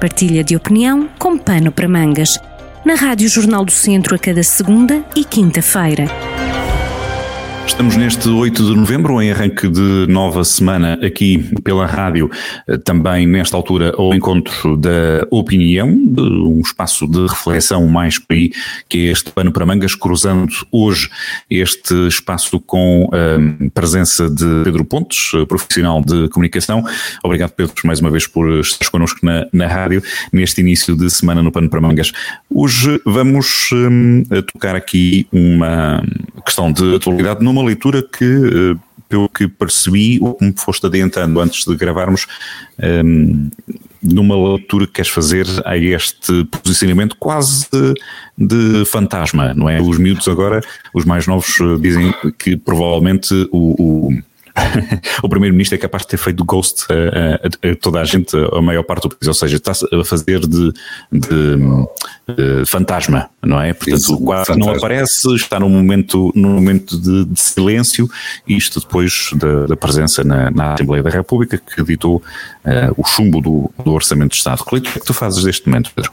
partilha de opinião com pano para mangas. Na Rádio Jornal do Centro a cada segunda e quinta-feira. Estamos neste 8 de novembro, em arranque de nova semana aqui pela rádio, eh, também nesta altura ao encontro da opinião, um espaço de reflexão mais por aí, que é este pano para mangas, cruzando hoje este espaço com a ehm, presença de Pedro Pontes, eh, profissional de comunicação. Obrigado Pedro mais uma vez por estar connosco na, na rádio, neste início de semana no pano para mangas. Hoje vamos um, tocar aqui uma questão de atualidade numa leitura que, uh, pelo que percebi, ou como foste adiantando antes de gravarmos, um, numa leitura que queres fazer a este posicionamento quase de, de, fantasma, não é? Os miúdos agora, os mais novos, eh, dizem que provavelmente o, o o primeiro-ministro é capaz de ter feito ghost a, a, a, toda a gente, a maior parte do país, ou seja, está a fazer de, de, de fantasma, não é? Portanto, Isso, quase não aparece, está num momento, num momento de, de silêncio, isto depois da, da presença na, na, Assembleia da República, que editou uh, o chumbo do, do Orçamento de Estado. O que é que tu fazes deste momento, Pedro?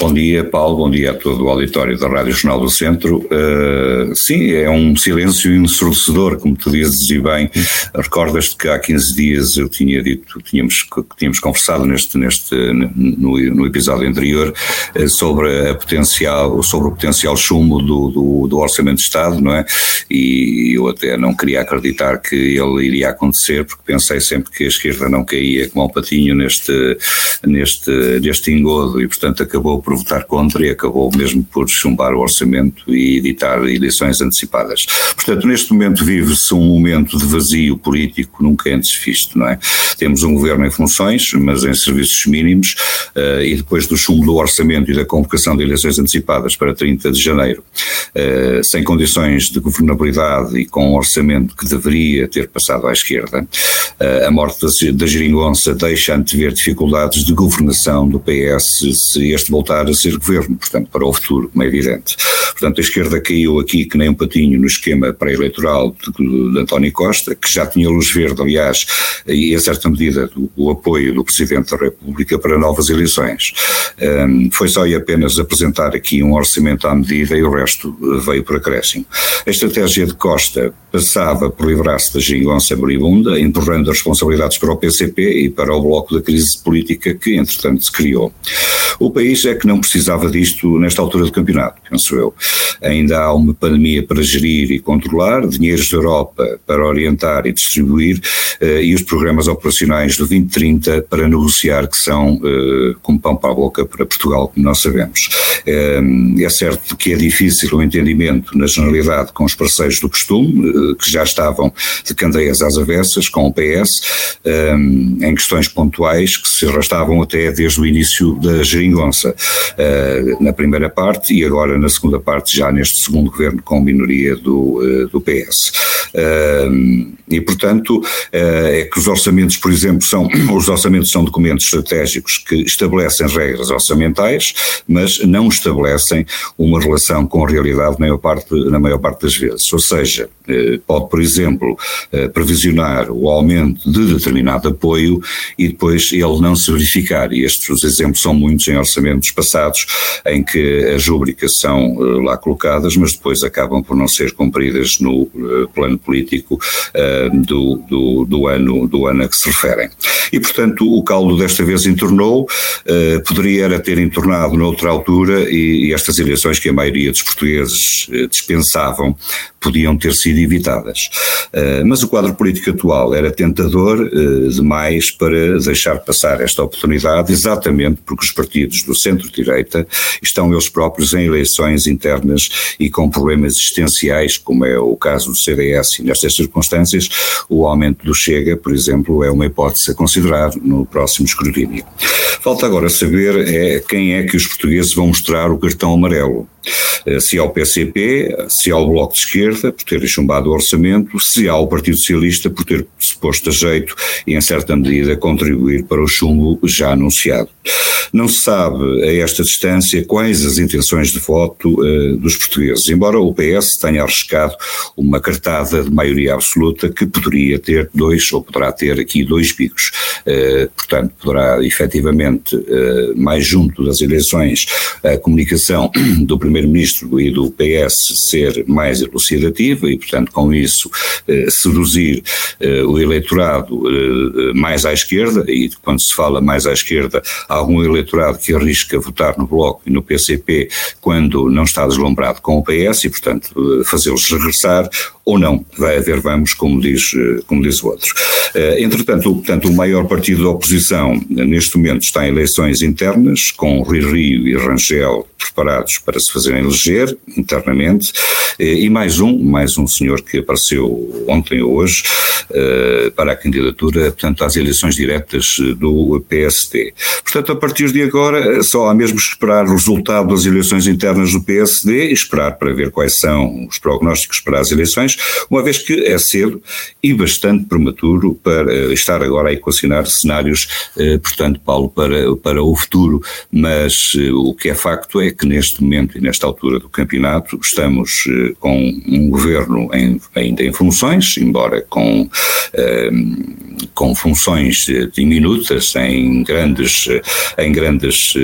Bom dia, Paulo, bom dia a todo o auditório da Rádio Jornal do Centro. Uh, sim, é um silêncio ensurdecedor, como tu dizes e bem. Recordas-te que há 15 dias eu tinha dito, tínhamos, tínhamos conversado neste, neste, no, no episódio anterior uh, sobre, a potencial, sobre o potencial chumbo do, do, do, Orçamento de Estado, não é? E eu até não queria acreditar que ele iria acontecer, porque pensei sempre que a esquerda não caía como um patinho neste, neste, neste engodo e, portanto, acabou por votar contra e acabou mesmo por chumbar o orçamento e editar eleições antecipadas. Portanto, neste momento vive-se um momento de vazio político nunca antes visto, não é? Temos um governo em funções, mas em serviços mínimos, uh, e depois do chumbo do orçamento e da convocação de eleições antecipadas para 30 de janeiro, uh, sem condições de governabilidade e com um orçamento que deveria ter passado à esquerda, uh, a morte da, da geringonça deixa antever dificuldades de governação do PS se este voltar a ser governo, portanto, para o futuro, como é evidente. Portanto, a esquerda caiu aqui que nem um patinho no esquema pré-eleitoral de, de, António Costa, que já tinha luz verde, aliás, e em certa medida do, o apoio do Presidente da República para novas eleições. Um, foi só e apenas apresentar aqui um orçamento à medida e o resto veio por acréscimo. A estratégia de Costa passava por livrar-se da geringonça moribunda, empurrando as responsabilidades para o PCP e para o bloco da crise política que, entretanto, se criou. O país é que não precisava disto nesta altura do campeonato, penso eu. Ainda há uma pandemia para gerir e controlar, dinheiros da Europa para orientar e distribuir eh, e os programas operacionais do 2030 para negociar, que são eh, como pão para a boca para Portugal, como nós sabemos. Eh, é certo que é difícil o entendimento, na generalidade, com os parceiros do costume, que já estavam de candeias às avessas com o PS, em questões pontuais que se arrastavam até desde o início da geringonça. Eh, na primeira parte e agora na segunda parte, já neste segundo governo com minoria do, eh, do PS. Eh, e, portanto, é que os orçamentos, por exemplo, são, os orçamentos são documentos estratégicos que estabelecem regras orçamentais, mas não estabelecem uma relação com a realidade na maior parte, na maior parte das vezes. Ou seja, pode, por exemplo, previsionar o aumento de determinado apoio e depois ele não se verificar. E estes exemplos são muitos em orçamentos passados, em que as rubricas são uh, lá colocadas, mas depois acabam por não ser cumpridas no plano político do, do, do, ano, do ano a que se referem. E, portanto, o caldo desta vez entornou, poderia era ter entornado noutra altura e, e, estas eleições que a maioria dos portugueses dispensavam podiam ter sido evitadas. mas o quadro político atual era tentador demais para deixar passar esta oportunidade, exatamente porque os partidos do centro centro-direita estão eles próprios em eleições internas e com problemas existenciais, como é o caso do CDS, e nestas circunstâncias o aumento do Chega, por exemplo, é uma hipótese a considerar no próximo escrutínio. Falta agora saber é quem é que os portugueses vão mostrar o cartão amarelo. Eh, se ao PCP, se ao Bloco de Esquerda, por ter chumbado o orçamento, se ao Partido Socialista, por ter se posto a jeito e, em certa medida, contribuir para o chumbo já anunciado. Não se sabe, a esta distância, quais as intenções de voto uh, dos portugueses, embora o PS tenha arriscado uma cartada de maioria absoluta que poderia ter dois, ou poderá ter aqui dois picos. Uh, portanto, poderá efetivamente uh, mais junto das eleições a comunicação do Primeiro-Ministro e do PS ser mais elucidativa e, portanto, com isso uh, seduzir o eleitorado mais à esquerda, e quando se fala mais à esquerda, há algum eleitorado que arrisca votar no Bloco e no PCP quando não está deslumbrado com o PS e, portanto, fazê-los regressar ou não. Vai haver vamos, como diz, como diz o outro. Entretanto, portanto, o maior partido da oposição neste momento está em eleições internas, com Rui Rio e Rangel preparados para se fazerem eleger internamente, e mais um, mais um senhor que apareceu ontem ou hoje eh, para a candidatura, portanto, às eleições diretas do PSD. Portanto, a partir de agora, só há mesmo que esperar o resultado das eleições internas do PSD e esperar para ver quais são os prognósticos para as eleições, uma vez que é cedo e bastante prematuro para estar agora a equacionar cenários, eh, portanto, Paulo, para, para o futuro, mas eh, o que é facto é que neste momento e nesta altura do campeonato estamos eh, com um governo em, ainda em funções, embora com, com funções diminutas em grandes, em grandes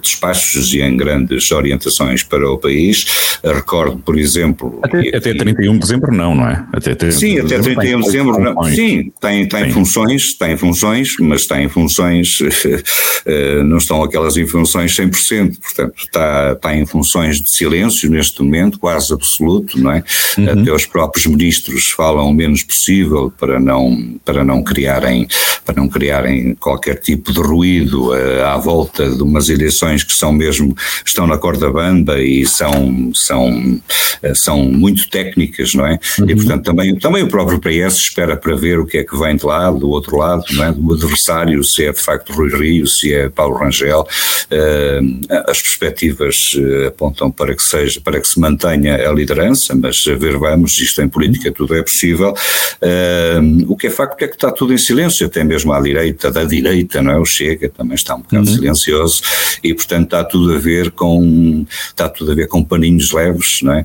despachos e em grandes orientações para o país. Recordo, por exemplo... Até, até 31 de dezembro não, não é? Até, até sim, até 31 de dezembro não. Sim, tem, tem funções, tem funções, mas tem funções, eh, não estão aquelas em funções 100%, portanto está, está em funções de silêncio neste momento, quase absoluto, não é? Uhum. Até os próprios ministros falam o menos possível para não, para não criarem, para não criarem qualquer tipo de ruído uh, à volta de umas eleições que são mesmo, estão na corda bamba e são, são, uh, são muito técnicas, não é? Uhum. E portanto também, também o próprio PS espera para ver o que é que vem de lá, do outro lado, não é? do adversário, se é de facto Rui Rio, se é Paulo Rangel, uh, as perspectivas uh, apontam para que seja, para que se mantenha a liderança, mas a ver vamos, isto em política tudo é possível. Uh, o que é facto é que está tudo em silêncio, até mesmo à direita, da direita, não é? O Chega também está um bocado uhum. silencioso e portanto está tudo a ver com, está tudo a ver com paninhos leves, não é?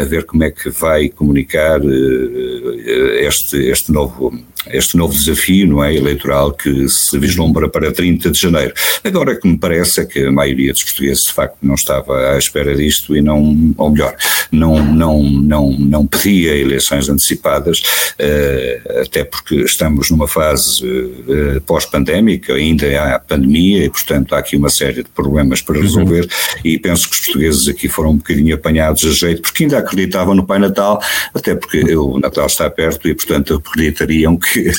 a ver como é que vai comunicar este, este novo este novo desafio não é, eleitoral que se vislumbra para 30 de janeiro. Agora, o que me parece é que a maioria dos portugueses, de facto, não estava à espera disto e não, ou melhor, não, não, não, não pedia eleições antecipadas, uh, até porque estamos numa fase uh, pós-pandémica, ainda há pandemia e, portanto, há aqui uma série de problemas para resolver uhum. e penso que os portugueses aqui foram um bocadinho apanhados a jeito, porque ainda acreditavam no Pai Natal, até porque o Natal está perto e, portanto, acreditariam que que,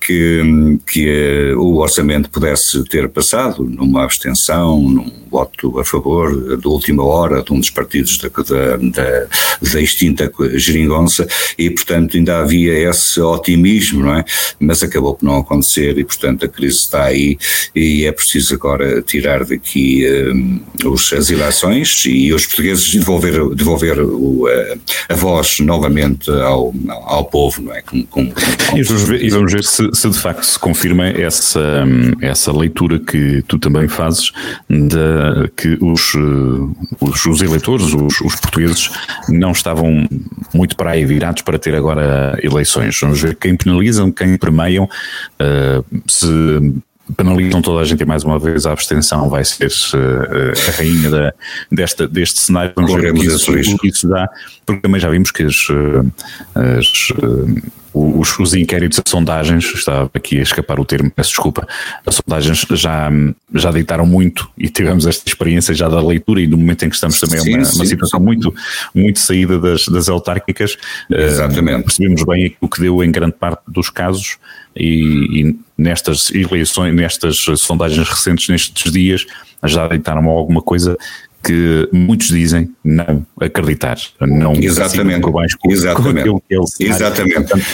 que, que eh, o orçamento pudesse ter passado numa abstenção, num voto a favor da última hora de um dos partidos da, da, da, da extinta geringonça e, portanto, ainda havia esse otimismo, não é? Mas acabou por não acontecer e, portanto, a crise está aí e é preciso agora tirar daqui um, eh, os, as eleições e os portugueses devolver, devolver o, a, a voz novamente ao, ao povo, não é? Com, com, com, e vamos ver se, se, de facto se confirma essa, essa leitura que tu também fazes que os, os, os eleitores, os, os, portugueses, não estavam muito para aí virados para ter agora eleições. Vamos ver quem penalizam, quem premiam, uh, se penalizam toda a gente e mais uma vez a abstenção vai ser uh, a rainha da, desta, deste cenário. Vamos ver o que isso, isso dá, porque também já vimos que as, as os, os inquéritos, as sondagens, está aqui a escapar o termo, peço desculpa, as sondagens já, já deitaram muito e tivemos esta experiência já da leitura e do momento em que estamos também sim, uma, sim, uma situação muito, muito saída das, das autárquicas, Exatamente. Uh, percebemos bem o que deu em grande parte dos casos e, e nestas eleições, nestas sondagens recentes, nestes dias, já deitaram alguma coisa que muitos dizem não acreditar, não exatamente, com baixo, exatamente, com que é exatamente. Portanto,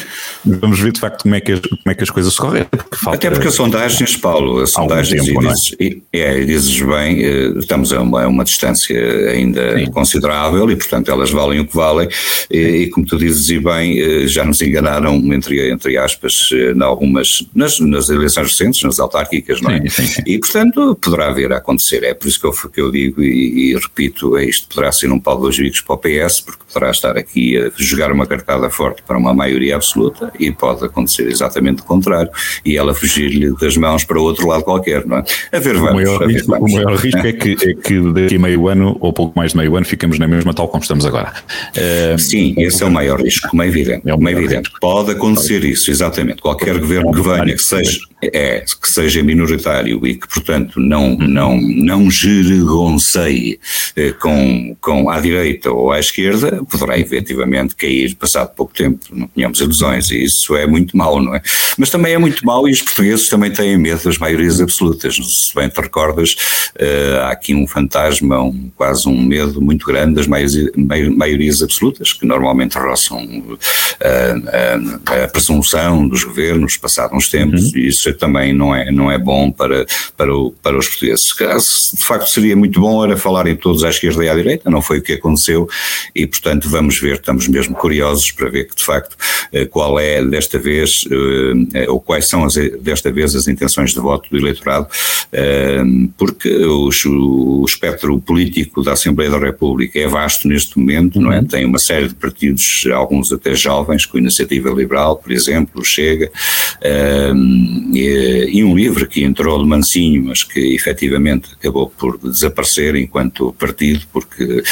vamos ver de facto como é que as, como é que as coisas se correm. Porque Até porque as sondagens, Paulo, as sondagens, tempo, e, dizes, é? é, dizes bem, eh, estamos a uma, a uma distância ainda Sim. considerável e portanto elas valem o que valem e, e, como tu dizes e bem, eh, já nos enganaram entre, entre aspas eh, em algumas, nas, nas eleições recentes, nas autárquicas, não é? Sim, sim, e portanto poderá vir a acontecer, é por isso que eu, que eu digo e e, repito, é isto poderá ser um pau de dois bicos para o PS, porque poderá estar aqui a jogar uma cartada forte para uma maioria absoluta e pode acontecer exatamente o contrário, e ela fugir-lhe das mãos para outro lado qualquer, não é? A ver, vamos. O maior, risco, vamos. O maior risco é, que, é que daqui a meio ano, ou pouco mais de meio ano, ficamos na mesma tal como estamos agora. Uh, Sim, esse é o maior risco, como é evidente. É, como é evidente. Pode acontecer isso, exatamente. Qualquer governo que venha, que seja, é, que seja minoritário e que, portanto, não, não, não gerigonceie eh, com, com à direita ou à esquerda, poderá efetivamente cair passado pouco tempo, não tínhamos ilusões, e isso é muito mau, não é? Mas também é muito mau e os portugueses também têm medo das maiorias absolutas. Se bem te recordas, uh, há aqui um fantasma, um, quase um medo muito grande das maiorias absolutas, que normalmente roçam uh, uh, a presunção dos governos passado uns tempos, uhum. e isso também não é, não é bom para, para, o, para os portugueses. De facto, seria muito bom era falarem todos à esquerda e à direita, não foi o que aconteceu, e portanto vamos ver, estamos mesmo curiosos para ver que de facto qual é desta vez, ou quais são as, desta vez as intenções de voto do eleitorado, porque os, o espectro político da Assembleia da República é vasto neste momento, não é? Uhum. Tem uma série de partidos, alguns até jovens, com Iniciativa Liberal, por exemplo, Chega, e, e um livro que entrou de mansinho, mas que efetivamente acabou por desaparecer enquanto partido, porque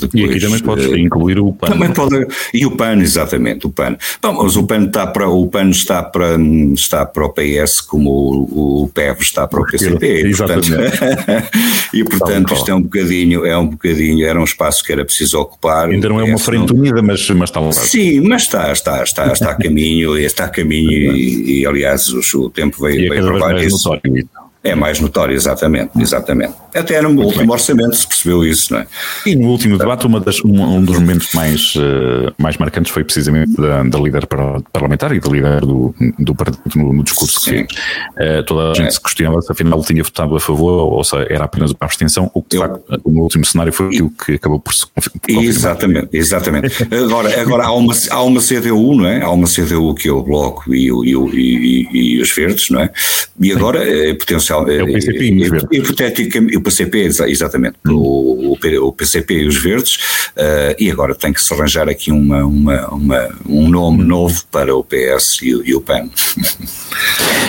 depois, E aqui também pode uh, incluir o PAN. Também pode, e o PAN, exatamente, o PAN. Bom, mas o PAN está para, o PAN está para, está para o PS como o, o PEV está para o PCP. E, portanto, e portanto isto é um bocadinho, é um bocadinho, era um espaço que era preciso ocupar. Ainda não é uma frente não... unida, mas, mas está lá. Sim, mas está, está, está, está a caminho, está a caminho e, e aliás o, o tempo veio, veio provar isso. Notório. É mais notório, exatamente, exatamente. Até no Muito último bem. orçamento se percebeu isso, não é? E no último debate, uma das, um, um, dos momentos mais, uh, mais marcantes foi precisamente da, da líder parlamentar e da líder do, do partido no, no discurso Sim. que fez. Uh, toda a gente é. se questionava se afinal tinha votado a favor ou se era apenas uma abstenção, o que de Eu, facto no último cenário foi aquilo que acabou por se confirmar. Exatamente, exatamente. agora, agora há, uma, há uma CDU, não é? Há uma CDU que é o Bloco e, e, e, e os Verdes, não é? E agora é potencial é o PCP e os Verdes. Hipoteticamente, o PCP, exatamente, hum. o, o, PCP e os Verdes, uh, e agora tem que se arranjar aqui uma, uma, uma um nome hum. novo para o PS e, e o PAN.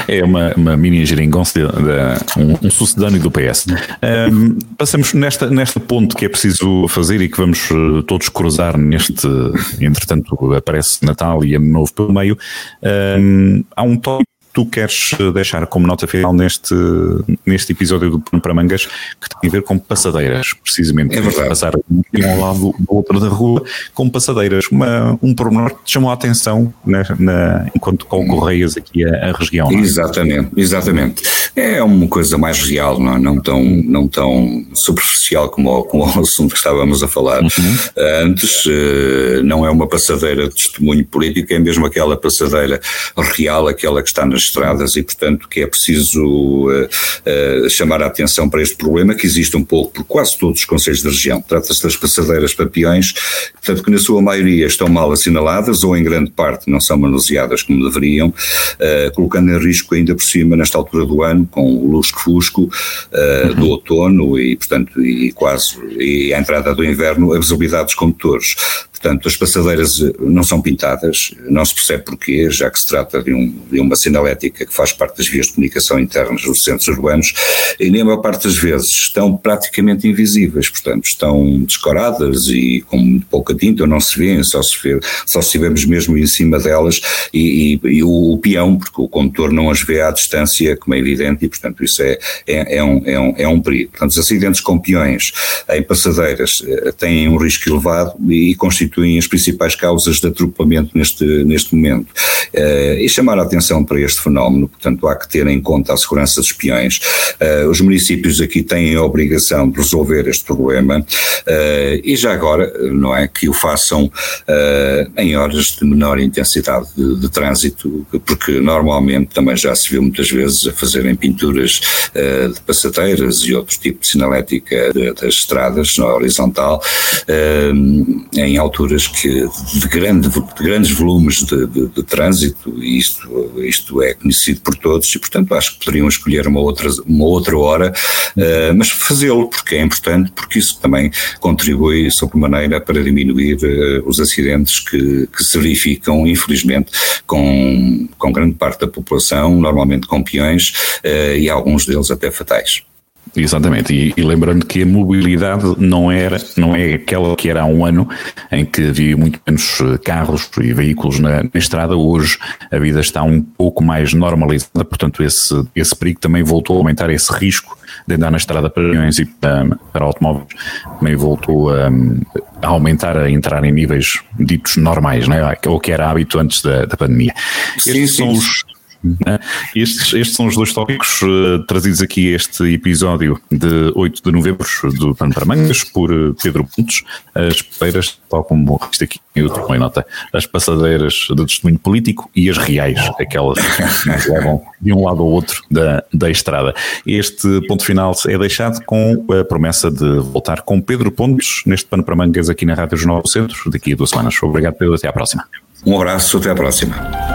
É uma, uma mini geringonça, um, um sucedâneo do PS. Um, passamos nesta, nesta ponto que é preciso fazer e que vamos uh, todos cruzar neste, entretanto aparece Natal e Ano Novo pelo meio, um, há um tópico tu queres eh, deixar como nota final neste, neste episódio do Pano para Mangas que tem a ver com passadeiras, precisamente. É verdade. Passar de um lado do outro da rua com passadeiras. Uma, um pormenor que te chamou a atenção na, na, enquanto concorreias aqui a, a região. É? Exatamente, exatamente. É uma coisa mais real, não, é? não, tão, não tão superficial como, como o assunto que estávamos a falar uhum. antes. Eh, não é uma passadeira de testemunho político, é mesmo aquela passadeira real, aquela que está nas estradas e, portanto, que é preciso uh, uh, chamar a atenção para este problema que existe um pouco por quase todos os conselhos da região. Trata-se das passadeiras papiões, portanto, que na sua maioria estão mal assinaladas ou em grande parte não são manuseadas como deveriam, uh, colocando em risco ainda por cima, nesta altura do ano, com o lusco-fusco uhum. do outono e, portanto, e quase e a entrada do inverno, a visibilidade dos condutores. Portanto, as passadeiras não são pintadas, não se percebe porquê, já que se trata de, um, de uma sinalética que faz parte das vias de comunicação internas dos centros urbanos, e nem a maior parte das vezes estão praticamente invisíveis, portanto, estão descoradas e com muito pouca tinta, não se vêem, só se, vê, só se vemos mesmo em cima delas, e, e, e o, o, peão, porque o condutor não as vê à distância, como é evidente, e portanto isso é, é, é, um, é, um, é um perigo. Portanto, os acidentes com peões em passadeiras eh, têm um risco elevado e constituem constituem as principais causas de atropelamento neste, neste momento. Uh, e chamar a atenção para este fenómeno, portanto, há que ter em conta a segurança dos peões. Uh, os municípios aqui têm a obrigação de resolver este problema uh, e já agora, não é, que o façam em horas de menor intensidade de, de, trânsito, porque normalmente também já se viu muitas vezes a fazerem pinturas de passadeiras e outro tipo de sinalética das estradas na horizontal, em alto alturas que, de, grande, de grandes volumes de, de, de trânsito, e isto, isto é conhecido por todos, e portanto acho que poderiam escolher uma outra, uma outra hora, uh, mas fazê-lo, porque é importante, porque isso também contribui, sob maneira, para diminuir uh, os acidentes que, que se verificam, infelizmente, com, com grande parte da população, normalmente com peões, uh, e alguns deles até fatais. Exatamente, e, e, lembrando que a mobilidade não era, não é aquela que era há um ano, em que havia muito menos eh, carros e veículos na, na, estrada, hoje a vida está um pouco mais normalizada, portanto esse, esse perigo também voltou a aumentar, esse risco de andar na estrada para aviões e para, para automóveis também voltou a, a, aumentar, a entrar em níveis ditos normais, né? o que era hábito antes da, da pandemia. Sim, Estes sim. são os? Estes, estes são os dois tópicos uh, trazidos aqui este episódio de 8 de novembro do Pano para Mangas por uh, Pedro Pontes. As feiras, tal como isto aqui eu tomei nota, as passadeiras de testemunho político e as reais, aquelas que levam de um lado ao outro da, da estrada. Este ponto final é deixado com a promessa de voltar com Pedro Pontes neste Pano para Mangas aqui na Rádio Jornal do Centro daqui a duas semanas. Obrigado, Pedro. Até à próxima. Um abraço, até à próxima.